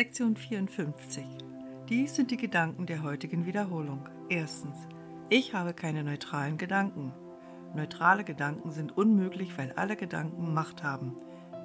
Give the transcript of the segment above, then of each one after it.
Lektion 54. Dies sind die Gedanken der heutigen Wiederholung. Erstens. Ich habe keine neutralen Gedanken. Neutrale Gedanken sind unmöglich, weil alle Gedanken Macht haben.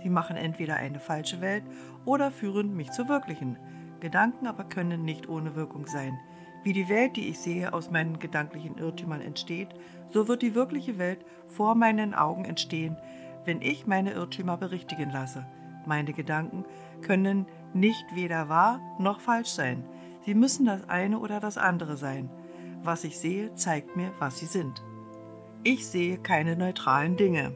Sie machen entweder eine falsche Welt oder führen mich zur wirklichen. Gedanken aber können nicht ohne Wirkung sein. Wie die Welt, die ich sehe, aus meinen gedanklichen Irrtümern entsteht, so wird die wirkliche Welt vor meinen Augen entstehen, wenn ich meine Irrtümer berichtigen lasse. Meine Gedanken können nicht weder wahr noch falsch sein. Sie müssen das eine oder das andere sein. Was ich sehe, zeigt mir, was sie sind. Ich sehe keine neutralen Dinge.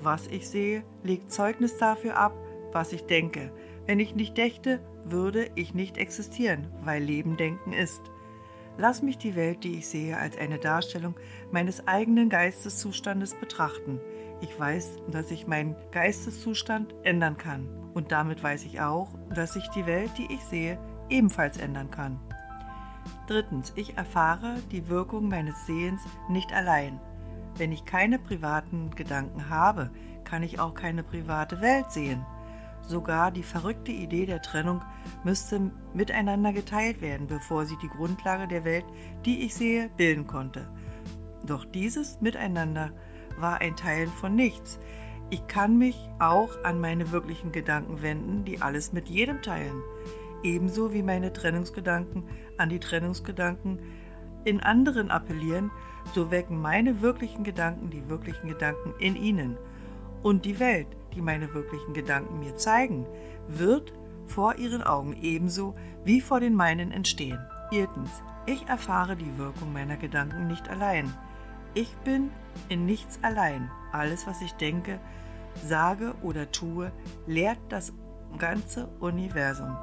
Was ich sehe, legt Zeugnis dafür ab, was ich denke. Wenn ich nicht dächte, würde ich nicht existieren, weil Leben Denken ist. Lass mich die Welt, die ich sehe, als eine Darstellung meines eigenen Geisteszustandes betrachten. Ich weiß, dass ich meinen Geisteszustand ändern kann. Und damit weiß ich auch, dass sich die Welt, die ich sehe, ebenfalls ändern kann. Drittens, ich erfahre die Wirkung meines Sehens nicht allein. Wenn ich keine privaten Gedanken habe, kann ich auch keine private Welt sehen. Sogar die verrückte Idee der Trennung müsste miteinander geteilt werden, bevor sie die Grundlage der Welt, die ich sehe, bilden konnte. Doch dieses Miteinander war ein Teil von nichts. Ich kann mich auch an meine wirklichen Gedanken wenden, die alles mit jedem teilen. Ebenso wie meine Trennungsgedanken an die Trennungsgedanken in anderen appellieren, so wecken meine wirklichen Gedanken die wirklichen Gedanken in ihnen. Und die Welt, die meine wirklichen Gedanken mir zeigen, wird vor ihren Augen ebenso wie vor den meinen entstehen. Viertens, ich erfahre die Wirkung meiner Gedanken nicht allein. Ich bin in nichts allein. Alles, was ich denke, sage oder tue, lehrt das ganze Universum.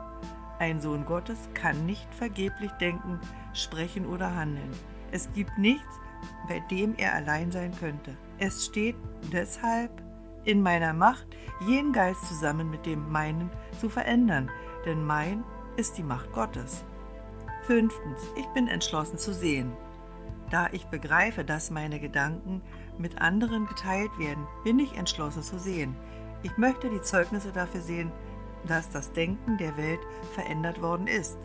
Ein Sohn Gottes kann nicht vergeblich denken, sprechen oder handeln. Es gibt nichts, bei dem er allein sein könnte. Es steht deshalb in meiner Macht, jeden Geist zusammen mit dem meinen zu verändern, denn mein ist die Macht Gottes. Fünftens, ich bin entschlossen zu sehen. Da ich begreife, dass meine Gedanken mit anderen geteilt werden, bin ich entschlossen zu sehen. Ich möchte die Zeugnisse dafür sehen, dass das Denken der Welt verändert worden ist.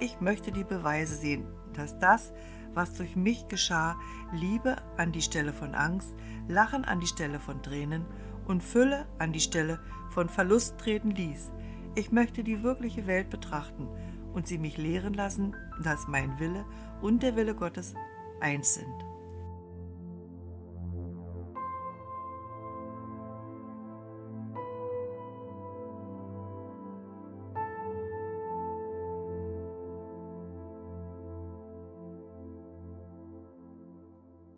Ich möchte die Beweise sehen, dass das, was durch mich geschah, Liebe an die Stelle von Angst, Lachen an die Stelle von Tränen und Fülle an die Stelle von Verlust treten ließ. Ich möchte die wirkliche Welt betrachten und sie mich lehren lassen, dass mein Wille und der Wille Gottes eins sind.